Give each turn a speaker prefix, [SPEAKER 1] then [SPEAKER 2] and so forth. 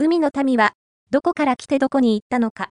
[SPEAKER 1] 海の民は、どこから来てどこに行ったのか。